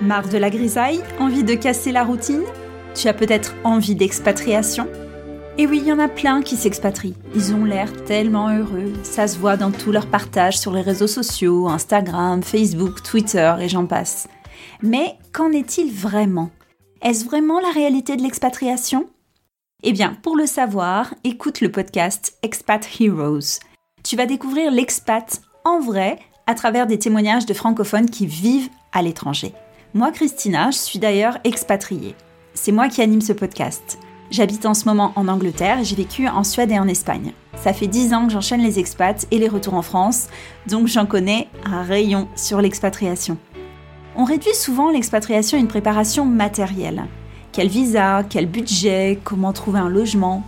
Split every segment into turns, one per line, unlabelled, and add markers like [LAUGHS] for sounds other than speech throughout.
Marre de la grisaille Envie de casser la routine? Tu as peut-être envie d'expatriation? Et oui, il y en a plein qui s'expatrient. Ils ont l'air tellement heureux. Ça se voit dans tous leurs partages sur les réseaux sociaux, Instagram, Facebook, Twitter et j'en passe. Mais qu'en est-il vraiment? Est-ce vraiment la réalité de l'expatriation? Eh bien, pour le savoir, écoute le podcast Expat Heroes. Tu vas découvrir l'expat en vrai à travers des témoignages de francophones qui vivent à l'étranger. Moi, Christina, je suis d'ailleurs expatriée. C'est moi qui anime ce podcast. J'habite en ce moment en Angleterre et j'ai vécu en Suède et en Espagne. Ça fait 10 ans que j'enchaîne les expats et les retours en France, donc j'en connais un rayon sur l'expatriation. On réduit souvent l'expatriation à une préparation matérielle. Quel visa, quel budget, comment trouver un logement.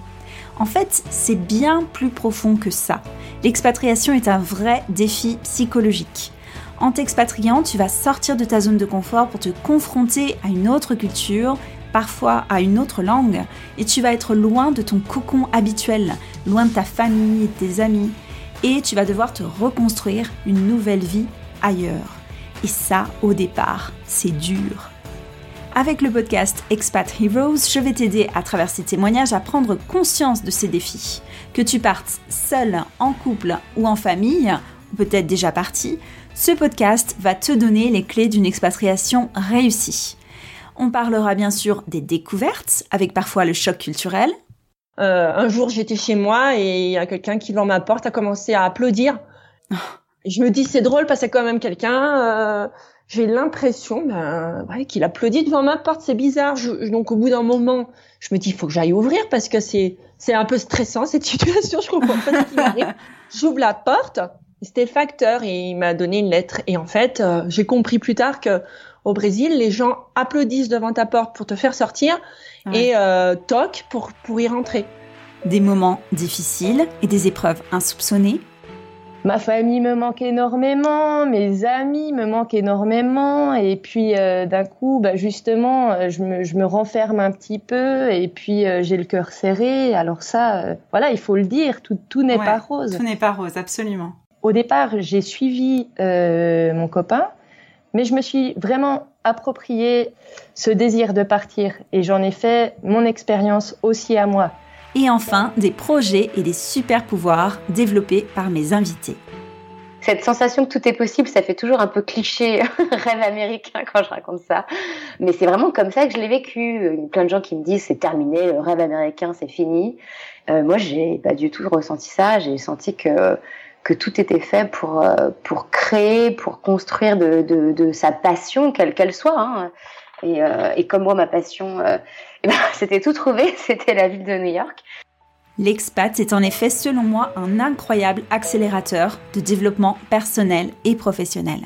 En fait, c'est bien plus profond que ça. L'expatriation est un vrai défi psychologique. En t'expatriant, tu vas sortir de ta zone de confort pour te confronter à une autre culture, parfois à une autre langue, et tu vas être loin de ton cocon habituel, loin de ta famille et de tes amis, et tu vas devoir te reconstruire une nouvelle vie ailleurs. Et ça, au départ, c'est dur. Avec le podcast Expat Heroes, je vais t'aider à travers ces témoignages à prendre conscience de ces défis. Que tu partes seul, en couple ou en famille, ou peut-être déjà parti, ce podcast va te donner les clés d'une expatriation réussie. On parlera bien sûr des découvertes, avec parfois le choc culturel.
Euh, un jour, j'étais chez moi et il y a quelqu'un qui, devant ma porte, a commencé à applaudir. [LAUGHS] je me dis, c'est drôle parce que quand même quelqu'un. Euh, j'ai l'impression ben, ouais, qu'il applaudit devant ma porte. C'est bizarre. Je, donc, au bout d'un moment, je me dis, il faut que j'aille ouvrir parce que c'est c'est un peu stressant cette [LAUGHS] situation. Je comprends pas ce qui m'arrive. [LAUGHS] J'ouvre la porte c'était le facteur et il m'a donné une lettre. Et en fait, euh, j'ai compris plus tard que au Brésil, les gens applaudissent devant ta porte pour te faire sortir et euh, toquent pour, pour y rentrer.
Des moments difficiles et des épreuves insoupçonnées.
Ma famille me manque énormément, mes amis me manquent énormément, et puis euh, d'un coup, bah, justement, euh, je me, je me, renferme un petit peu, et puis j'ai le cœur serré. Alors ça, voilà, il faut le dire, tout, tout n'est pas rose.
Tout n'est pas rose, absolument
au départ, j'ai suivi euh, mon copain, mais je me suis vraiment approprié ce désir de partir et j'en ai fait mon expérience aussi à moi.
Et enfin, des projets et des super pouvoirs développés par mes invités.
Cette sensation que tout est possible, ça fait toujours un peu cliché, [LAUGHS] rêve américain quand je raconte ça. Mais c'est vraiment comme ça que je l'ai vécu. Il y a plein de gens qui me disent c'est terminé, le rêve américain, c'est fini. Euh, moi, j'ai pas du tout ressenti ça. J'ai senti que que tout était fait pour, euh, pour créer, pour construire de, de, de sa passion, quelle qu'elle soit. Hein. Et, euh, et, comme moi, ma passion, euh, [LAUGHS] eh ben, c'était tout trouvé, [LAUGHS] c'était la ville de New York.
L'expat est en effet, selon moi, un incroyable accélérateur de développement personnel et professionnel.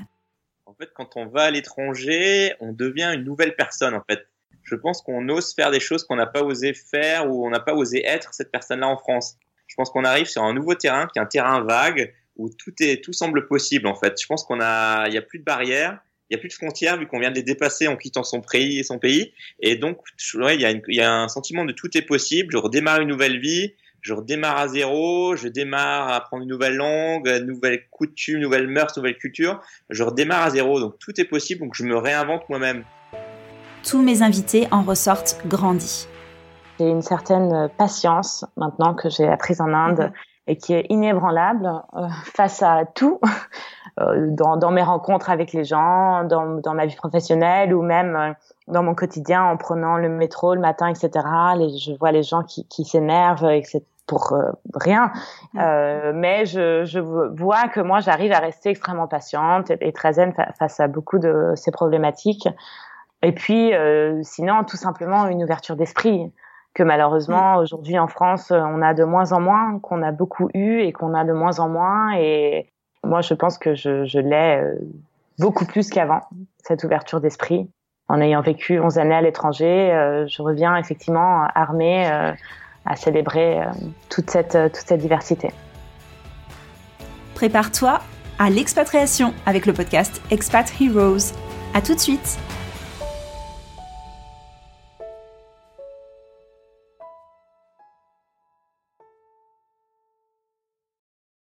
En fait, quand on va à l'étranger, on devient une nouvelle personne, en fait. Je pense qu'on ose faire des choses qu'on n'a pas osé faire ou on n'a pas osé être cette personne-là en France je pense qu'on arrive sur un nouveau terrain qui est un terrain vague où tout est tout semble possible en fait. Je pense qu'on a il y a plus de barrières, il y a plus de frontières vu qu'on vient de les dépasser en quittant son pays son pays et donc il y a il y a un sentiment de tout est possible, je redémarre une nouvelle vie, je redémarre à zéro, je démarre à apprendre une nouvelle langue, une nouvelle coutume, nouvelle mœurs, nouvelle culture, je redémarre à zéro donc tout est possible donc je me réinvente moi-même.
Tous mes invités en ressortent grandis.
J'ai une certaine patience maintenant que j'ai apprise en Inde mhm. et qui est inébranlable euh, face à tout, [LAUGHS] euh, dans, dans, mes rencontres avec les gens, dans, dans, ma vie professionnelle ou même euh, dans mon quotidien en prenant le métro le matin, etc. Les, je vois les gens qui, qui s'énervent, etc pour rien. Euh, mais je, je, vois que moi, j'arrive à rester extrêmement patiente et, très zen face à beaucoup de ces problématiques. Et puis, euh, sinon, tout simplement une ouverture d'esprit que malheureusement mm. aujourd'hui en France on a de moins en moins, qu'on a beaucoup eu et qu'on a de moins en moins. Et moi je pense que je, je l'ai euh, beaucoup plus qu'avant cette ouverture d'esprit. En ayant vécu 11 années à l'étranger, euh, je reviens effectivement armée euh, à célébrer toute cette toute cette diversité.
Prépare-toi à l'expatriation avec le podcast Expat Heroes. À tout de suite.